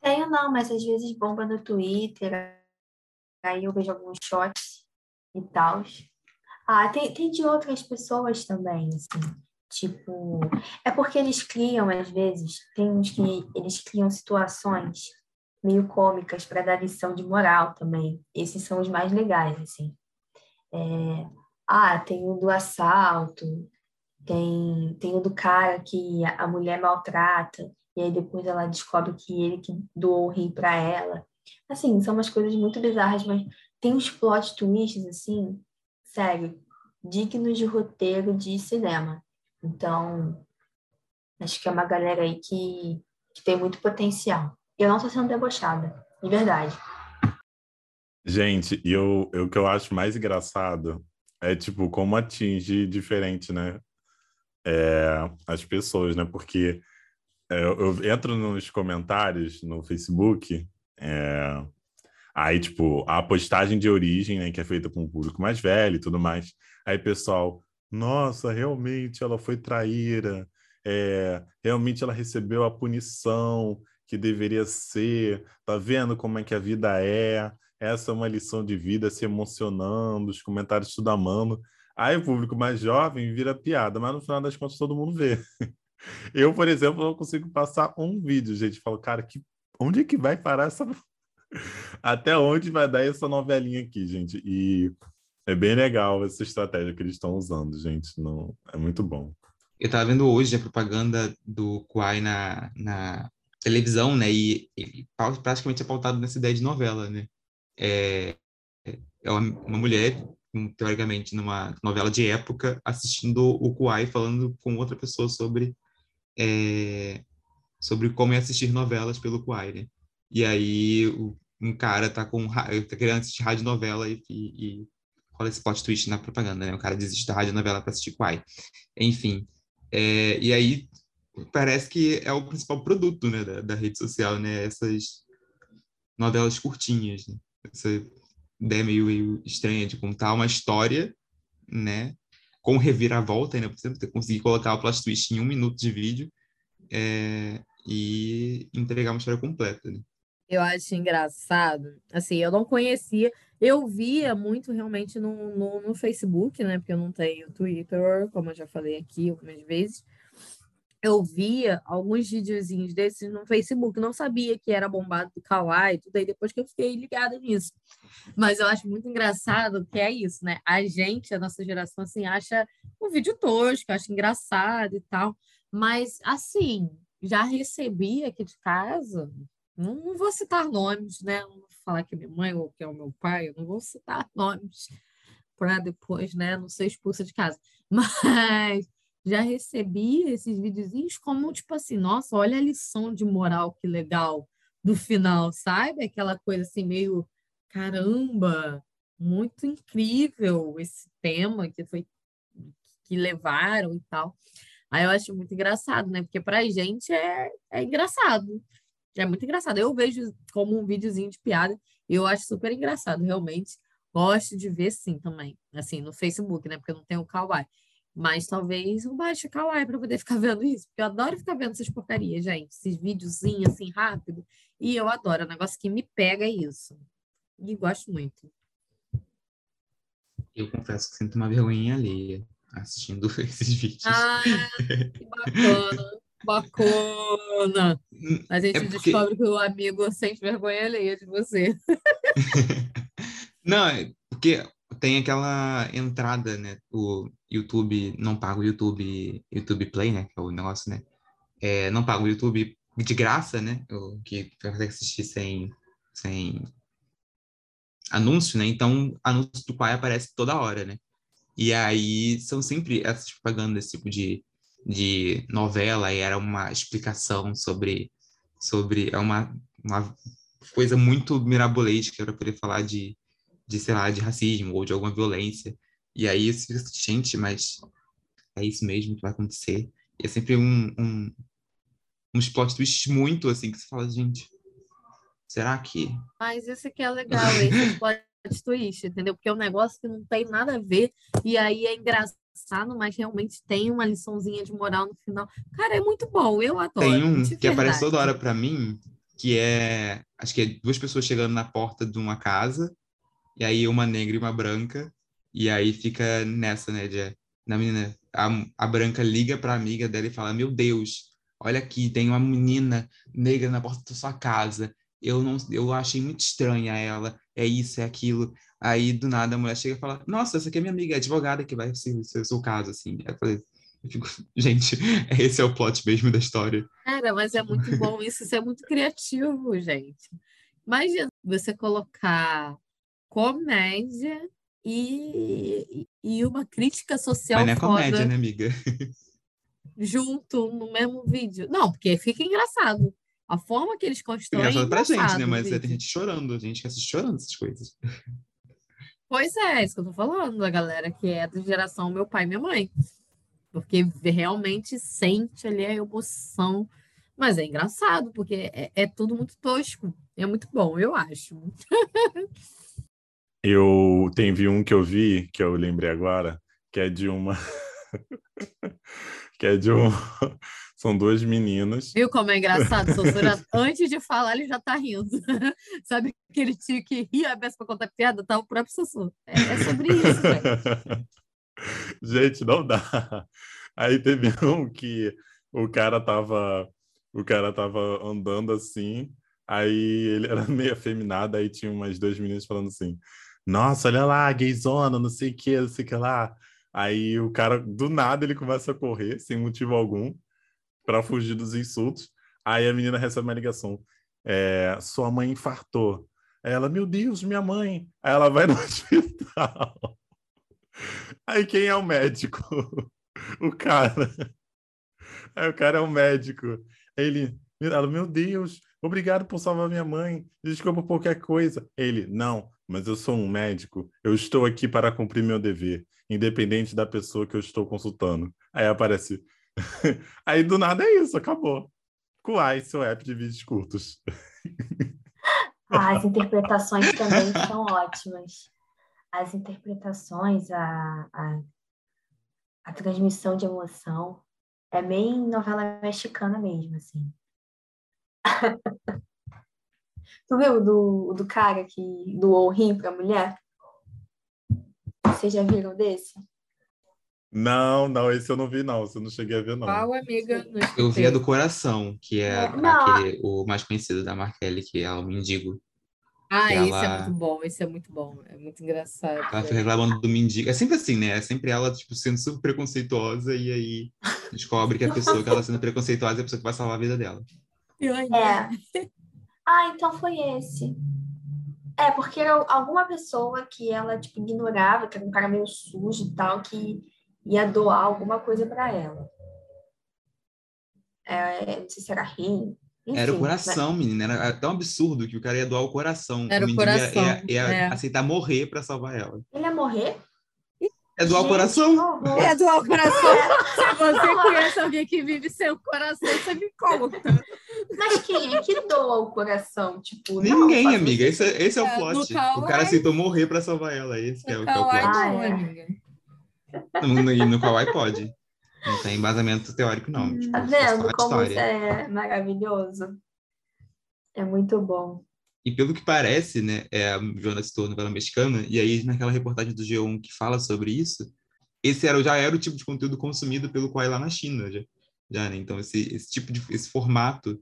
Tenho não, mas às vezes bomba no Twitter, aí eu vejo alguns shots e tal. Ah, tem, tem de outras pessoas também, assim. Tipo, é porque eles criam, às vezes, tem uns que eles criam situações meio cômicas para dar lição de moral também. Esses são os mais legais, assim. É, ah, tem o do assalto, tem, tem o do cara que a mulher maltrata, e aí depois ela descobre que ele que doou o rim para ela. Assim, são umas coisas muito bizarras, mas tem uns plot twists, assim, sério, dignos de roteiro de cinema. Então, acho que é uma galera aí que, que tem muito potencial. Eu não estou sendo debochada, de verdade. Gente, e eu, eu, o que eu acho mais engraçado é, tipo, como atinge diferente, né? É, as pessoas, né? Porque é, eu, eu, entro nos comentários no Facebook, é, aí, tipo, a postagem de origem, né? Que é feita com o público mais velho e tudo mais. Aí, pessoal, nossa, realmente ela foi traíra, é, realmente ela recebeu a punição que deveria ser, tá vendo como é que a vida é? Essa é uma lição de vida, se emocionando, os comentários tudo amando. Aí o público mais jovem vira piada, mas no final das contas todo mundo vê. (laughs) Eu, por exemplo, não consigo passar um vídeo, gente. Falo, cara, que... onde é que vai parar essa. (laughs) Até onde vai dar essa novelinha aqui, gente? E é bem legal essa estratégia que eles estão usando, gente. Não, é muito bom. Eu estava vendo hoje a propaganda do Kwai na, na televisão, né? E ele praticamente é pautado nessa ideia de novela, né? É, é uma, mulher, teoricamente, numa novela de época, assistindo o Kwai falando com outra pessoa sobre é, sobre como é assistir novelas pelo Kwai, né? E aí o, um cara tá com tá querendo assistir rádio novela e, e, rola esse plot twist na propaganda, né? O cara desiste da novela para assistir Quai. Enfim. É, e aí parece que é o principal produto né, da, da rede social, né? Essas novelas curtinhas, né? Essa ideia meio, meio estranha de contar uma história, né? Com reviravolta, né? Por exemplo, conseguir colocar o plot twist em um minuto de vídeo é, e entregar uma história completa, né? Eu acho engraçado. Assim, eu não conhecia. Eu via muito realmente no, no, no Facebook, né? Porque eu não tenho Twitter, como eu já falei aqui algumas vezes eu via alguns videozinhos desses no Facebook, não sabia que era bombado do Kawaii, tudo aí, depois que eu fiquei ligada nisso. Mas eu acho muito engraçado que é isso, né? A gente, a nossa geração, assim, acha o vídeo tosco, acha engraçado e tal. Mas, assim, já recebi aqui de casa, não, não vou citar nomes, né? Não vou falar que é minha mãe ou que é o meu pai, eu não vou citar (laughs) nomes para depois, né, não ser expulsa de casa. (laughs) Mas já recebi esses videozinhos como, tipo assim, nossa, olha a lição de moral que legal do final, sabe? Aquela coisa assim, meio, caramba, muito incrível esse tema que foi que levaram e tal. Aí eu acho muito engraçado, né? Porque pra gente é, é engraçado. É muito engraçado. Eu vejo como um videozinho de piada. Eu acho super engraçado, realmente. Gosto de ver sim também. Assim, no Facebook, né? Porque eu não tenho o Kawaii. Mas talvez um baixo Kawaii para poder (laughs) ficar vendo isso, porque eu adoro ficar vendo essas porcarias, gente. Esses videozinhos assim rápido. E eu adoro, é um negócio que me pega é isso. E gosto muito. Eu confesso que sinto uma vergonha alheia assistindo (laughs) esses vídeos. Ah, que bacana. Bacana. A gente é porque... descobre que o amigo sente vergonha alheia de você. (laughs) Não, é porque tem aquela entrada, né? O YouTube não paga o YouTube, YouTube Play, né? Que é o negócio, né? É, não paga o YouTube de graça, né? O, que vai assistir sem, sem anúncio, né? Então, anúncio do pai aparece toda hora, né? E aí são sempre essas propagandas, tipo de, de novela, e era uma explicação sobre, sobre é uma, uma coisa muito mirabolesca para poder falar de, de, sei lá, de racismo ou de alguma violência. E aí você fica assim, gente, mas é isso mesmo que vai acontecer. E é sempre um, um, uns plot twists muito assim, que você fala, gente, será que... Mas esse que é legal, esse (laughs) plot twist, entendeu? Porque é um negócio que não tem nada a ver, e aí é engraçado, mas realmente tem uma liçãozinha de moral no final. Cara, é muito bom, eu adoro. Tem um que aparece toda hora para mim, que é, acho que é duas pessoas chegando na porta de uma casa, e aí uma negra e uma branca, e aí fica nessa, né, de, na menina, a, a branca liga pra amiga dela e fala, meu Deus, olha aqui, tem uma menina negra na porta da sua casa, eu não, eu achei muito estranha ela, é isso, é aquilo, aí do nada a mulher chega e fala, nossa, essa aqui é minha amiga, é advogada que vai ser o seu caso, assim, eu falei, eu fico, (laughs) gente, esse é o plot mesmo da história. Cara, mas é muito bom isso, isso é muito criativo, gente. Imagina você colocar comédia e, e uma crítica social Mas não é comédia, né, amiga? (laughs) junto no mesmo vídeo. Não, porque fica engraçado. A forma que eles constroem. Engraçado pra gente, né? Mas tem gente chorando, a gente que assiste chorando essas coisas. Pois é, é isso que eu tô falando, a galera que é da geração meu pai e minha mãe. Porque realmente sente ali a emoção. Mas é engraçado, porque é, é tudo muito tosco. É muito bom, eu acho. (laughs) Eu teve um que eu vi, que eu lembrei agora, que é de uma. (laughs) que é de um. São duas meninas. Viu como é engraçado? Sossura, (laughs) antes de falar, ele já tá rindo. (laughs) Sabe aquele tio que ria a beça pra contar piada? Tá o próprio Sussu. É, é sobre isso, velho. (laughs) Gente, não dá. Aí teve um que o cara tava. O cara tava andando assim, aí ele era meio afeminado, aí tinha umas duas meninas falando assim: nossa, olha lá, gayzona, não sei o que, não sei o que lá. Aí o cara, do nada, ele começa a correr, sem motivo algum, para fugir dos insultos. Aí a menina recebe uma ligação. É, sua mãe infartou. Ela, meu Deus, minha mãe. Aí ela vai no (laughs) hospital. Aí quem é o médico? o cara. Aí o cara é o médico. Ele, meu Deus, obrigado por salvar minha mãe. Desculpa por qualquer coisa. Ele, não, mas eu sou um médico, eu estou aqui para cumprir meu dever, independente da pessoa que eu estou consultando. Aí aparece. (laughs) Aí do nada é isso, acabou. Kuai, seu app de vídeos curtos. (laughs) Ah, as interpretações também são ótimas. As interpretações, a, a, a transmissão de emoção, é bem novela mexicana mesmo, assim. (laughs) tu viu do, do cara que doou o rim pra mulher? Vocês já viram desse? Não, não, esse eu não vi, não. Esse eu não cheguei a ver, não. Qual, amiga? Não Eu vi a do coração, que é aquele, o mais conhecido da Markelly, que é o mendigo. Ah, esse ela- é muito bom, esse é muito bom. É muito engraçado. Ela fica reclamando do mendigo. É sempre assim, né? É sempre ela, tipo, sendo super preconceituosa e aí descobre que a pessoa que ela sendo preconceituosa é a pessoa que vai salvar a vida dela. É. Ah, então foi esse. É, porque era alguma pessoa que ela, tipo, ignorava, que era um cara meio sujo e tal, que ia doar alguma coisa pra ela. É, não sei se era rim. Enfim, Era o né? coração, menina. Era tão absurdo que o cara ia doar o coração. Era o ia- coração, Ia, ia é. aceitar morrer pra salvar ela. Ele ia morrer? É doar o coração. É doar o coração. (laughs) Se você conhece alguém que vive sem o coração, você me conta. Mas quem é que doa o coração? Tipo, não, Ninguém, faz amiga. Esse, é- esse é o É, no plot. O cara aceitou morrer pra salvar ela. Esse é o, que é o plot. Ah, não, é. Amiga. No, Kawaii pode. Não tem embasamento teórico, não. Tipo, Tá é vendo a como isso é maravilhoso? É muito bom. E pelo que parece, né, é, a Joana citou a novela mexicana, e aí naquela reportagem do G1 que fala sobre isso, esse era, já era o tipo de conteúdo consumido pelo Kwai lá na China, já, já né? Então esse, esse tipo de esse formato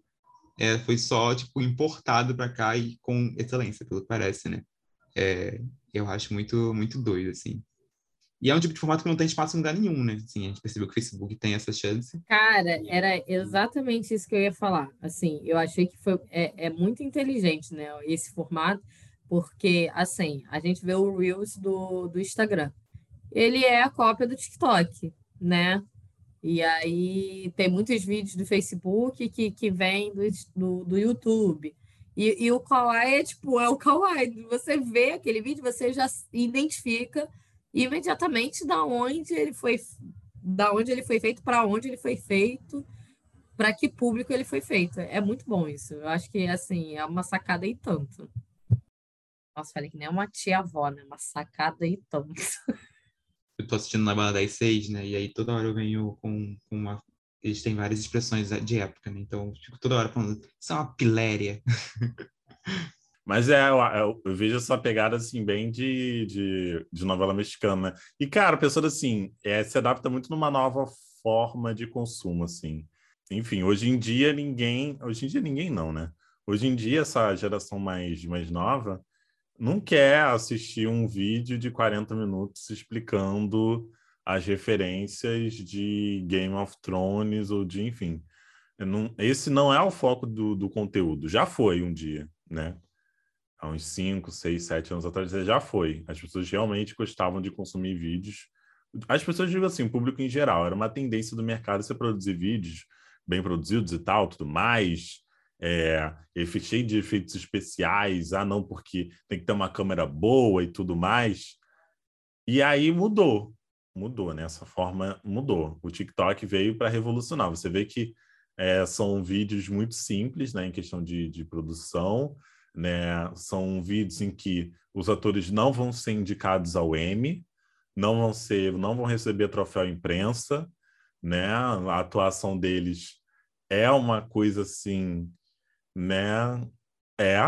é, foi só tipo importado para cá e com excelência, pelo que parece, né? É, eu acho muito muito doido assim. E é um tipo de formato que não tem espaço em lugar nenhum, né? Assim, a gente percebeu que o Facebook tem essa chance. Cara, era exatamente isso que eu ia falar. Assim, eu achei que foi é, é muito inteligente, né, esse formato, porque assim, a gente vê o Reels do, do Instagram. Ele é a cópia do TikTok, né? E aí tem muitos vídeos do Facebook que, que vêm do, do, do YouTube. E, e o Kawaii é tipo, é o Kawaii. Você vê aquele vídeo, você já identifica imediatamente da onde ele foi da onde ele foi feito, para onde ele foi feito, para que público ele foi feito. É muito bom isso. Eu acho que assim é uma sacada e tanto. Nossa, falei que nem uma tia-avó, né? Uma sacada e tanto. (laughs) eu tô assistindo na banda das seis, né? E aí toda hora eu venho com, com uma. Eles têm várias expressões de época, né? Então eu fico toda hora falando, isso é uma piléria. (laughs) Mas é, eu, eu- vejo essa pegada assim, bem de, de, de novela mexicana. né? E, cara, pessoa assim, é, se adapta muito numa nova forma de consumo, assim. Enfim, hoje em dia ninguém. Hoje em dia ninguém não, né? Hoje em dia, essa geração mais, mais nova não quer assistir um vídeo de 40 minutos explicando as referências de Game of Thrones ou de, enfim. Não- esse não é o foco do, do conteúdo. Já foi um dia, né? Há uns 5, 6, 7 anos atrás já foi. As pessoas realmente gostavam de consumir vídeos. As pessoas, digo assim, o público em geral. Era uma tendência do mercado você produzir vídeos bem produzidos e tal, tudo mais. É, cheio de efeitos especiais. Ah, não, porque tem que ter uma câmera boa e tudo mais. E aí mudou. Mudou, né? Essa forma mudou. O TikTok veio para revolucionar. Você vê que é, são vídeos muito simples, né, em questão de, de produção, né? São vídeos em que os atores não vão ser indicados ao Emmy, não vão ser, não vão receber troféu imprensa, né? A atuação deles é uma coisa assim, né? É,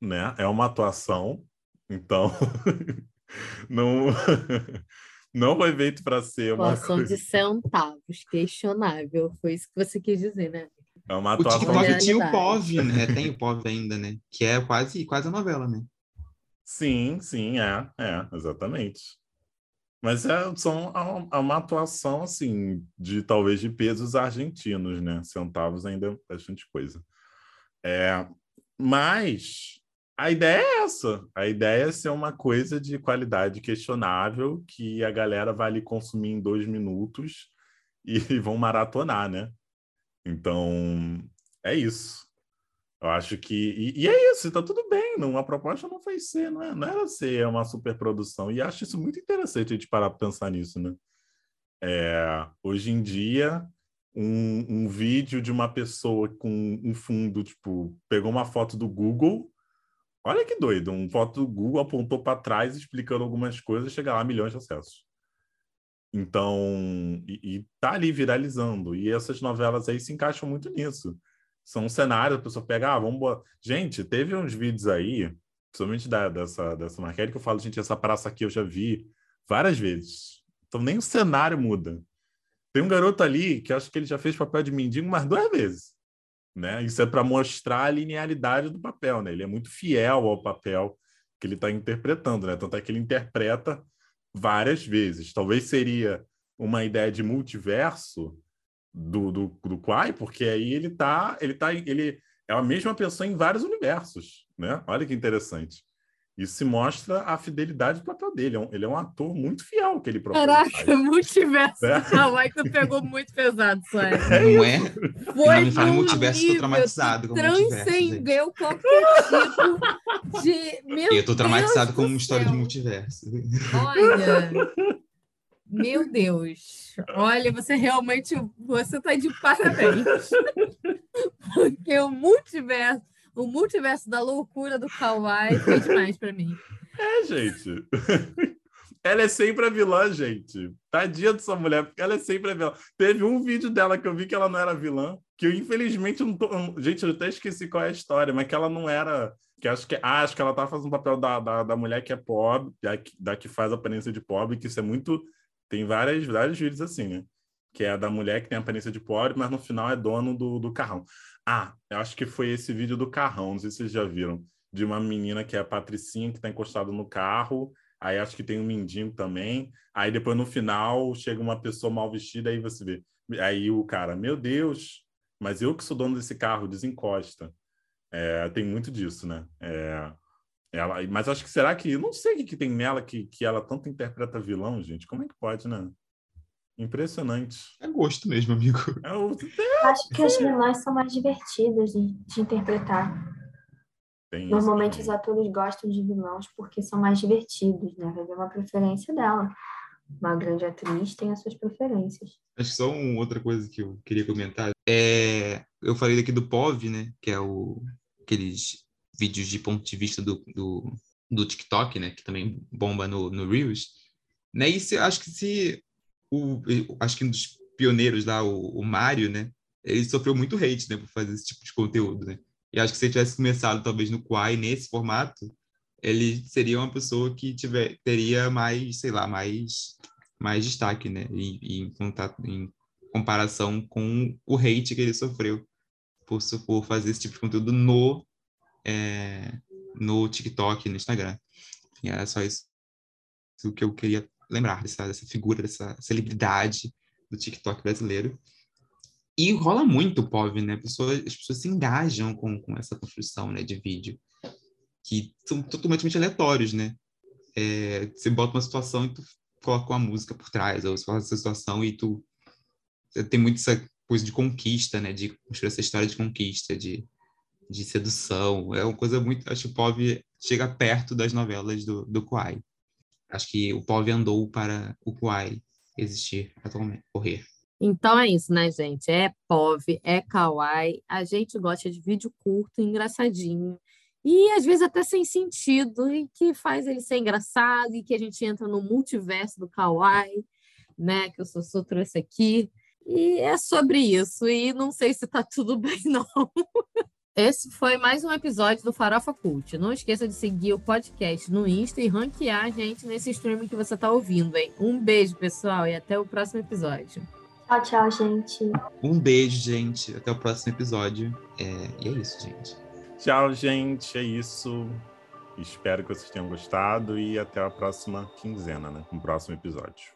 né? É uma atuação. Então, (laughs) não (laughs) não foi feito para ser uma Atuação coisa, de centavos, questionável. Foi isso que você quis dizer, né? É uma O atuação TikTok tinha o. POV, né? Tem o POV ainda, né? Que é quase, quase a novela, né? Sim, sim, é, é, exatamente. Mas é, são é uma atuação, assim, de talvez de pesos argentinos, né? Centavos ainda é bastante coisa. É, mas a ideia é essa. A ideia é ser uma coisa de qualidade questionável que a galera vai ali consumir em dois minutos e (laughs) vão maratonar, né? Então, é isso. Eu acho que. E, e é isso, tá tudo bem. Não, a proposta não foi ser, não, é, não era ser uma superprodução. E acho isso muito interessante a gente parar para pensar nisso, né? É, hoje em dia, um, um vídeo de uma pessoa com um fundo, tipo, pegou uma foto do Google, Olha que doido, um foto do Google apontou para trás explicando algumas coisas, chega lá milhões de acessos. Então, e, e tá ali viralizando. E essas novelas aí se encaixam muito nisso. São um cenários, a pessoa pega, ah, vamos botar. Gente, teve uns vídeos aí, principalmente da, dessa, dessa marquete, que eu falo, gente, essa praça aqui eu já vi várias vezes. Então nem o cenário muda. Tem um garoto ali que acho que ele já fez papel de mendigo mais duas vezes. Né? Isso é para mostrar a linearidade do papel, né? Ele é muito fiel ao papel que ele está interpretando, né? Tanto é que ele interpreta várias vezes. Talvez seria uma ideia de multiverso do, do, do Quai, porque aí ele tá, ele tá, ele é a mesma pessoa em vários universos, né? Olha que interessante. Isso mostra a fidelidade do papel dele. É ele é um ator muito fiel que ele propõe. Caraca, (laughs) multiverso é. Hawaii que pegou muito pesado, Sueli. É não é? Foi não me fala multiverso, tô traumatizado com Transcendeu qualquer tipo de... Meu Eu tô traumatizado com uma história de multiverso. Olha... Meu Deus. Olha, você realmente... Você tá de parabéns. (laughs) Porque o multiverso o multiverso da loucura do Kawaii foi demais para mim. É, gente. (laughs) Ela é sempre a vilã, gente. Tadinha dessa mulher, porque ela é sempre a vilã. Teve um vídeo dela que eu vi que ela não era vilã, que eu infelizmente não tô. Gente, eu até esqueci qual é a história, mas que ela não era. Que acho que, ah, acho que ela tá fazendo o papel da, da, da mulher que é pobre, da, da que faz aparência de pobre, que isso é muito. Tem várias, vários vídeos assim, né? Que é a da mulher que tem aparência de pobre, mas no final é dono do, do carrão. Ah, eu acho que foi esse vídeo do carrão, não sei se vocês já viram, de uma menina que é a Patricinha, que está encostada no carro, aí acho que tem um mendigo também, aí depois no final chega uma pessoa mal vestida, aí você vê. Aí o cara, meu Deus, mas eu que sou dono desse carro, desencosta. É, tem muito disso, né? É, ela, mas acho que será que. Não sei o que, que tem nela que, que ela tanto interpreta vilão, gente. Como é que pode, né? Impressionante. É gosto mesmo, amigo. É o... (laughs) Acho que as vilãs são mais divertidas de, de interpretar. Tem Normalmente os atores gostam de vilões porque são mais divertidos, né? Vai ver uma preferência dela. Uma grande atriz tem as suas preferências. Acho que só uma outra coisa que eu queria comentar é. Eu falei daqui do POV, né? Que é o... aqueles vídeos de ponto de vista do, do, do TikTok, né? Que também bomba no, no Reels. Né? E se, acho que se o, acho que um dos pioneiros lá, o, o Mário, né? Ele sofreu muito hate, né, por fazer esse tipo de conteúdo, né? E acho que se ele tivesse começado talvez no Quai nesse formato, ele seria uma pessoa que tiver teria mais, sei lá, mais mais destaque, né? E, e em, contato, em comparação com o hate que ele sofreu por, por fazer esse tipo de conteúdo no é, no TikTok, no Instagram. E era só isso que eu queria lembrar dessa, dessa figura, dessa celebridade do TikTok brasileiro. E rola muito o POV, né? Pessoas, as pessoas se engajam com, com essa construção né, de vídeo, que são totalmente aleatórios, né? É, você bota uma situação e tu coloca uma música por trás, ou você fala essa situação e tu tem muito essa coisa de conquista, né? De construir essa história de conquista, de, de sedução. É uma coisa muito... Acho que o POV chega perto das novelas do, do Kwai. Acho que o POV andou para o Kuai existir atualmente, correr. Então é isso, né, gente? É POV, é Kawaii. A gente gosta de vídeo curto, engraçadinho. E às vezes até sem sentido, e que faz ele ser engraçado, e que a gente entra no multiverso do Kawaii, né? Que o Sossô trouxe aqui. E é sobre isso. E não sei se tá tudo bem, (laughs) não. Esse foi mais um episódio do Farofa Cult. Não esqueça de seguir o podcast no Insta e ranquear a gente nesse streaming que você está ouvindo, hein? Um beijo, pessoal, e até o próximo episódio. Tchau, tchau, gente. Um beijo, gente. Até o próximo episódio. É... E é isso, gente. Tchau, gente. É isso. Espero que vocês tenham gostado e até a próxima quinzena, né? Um próximo episódio.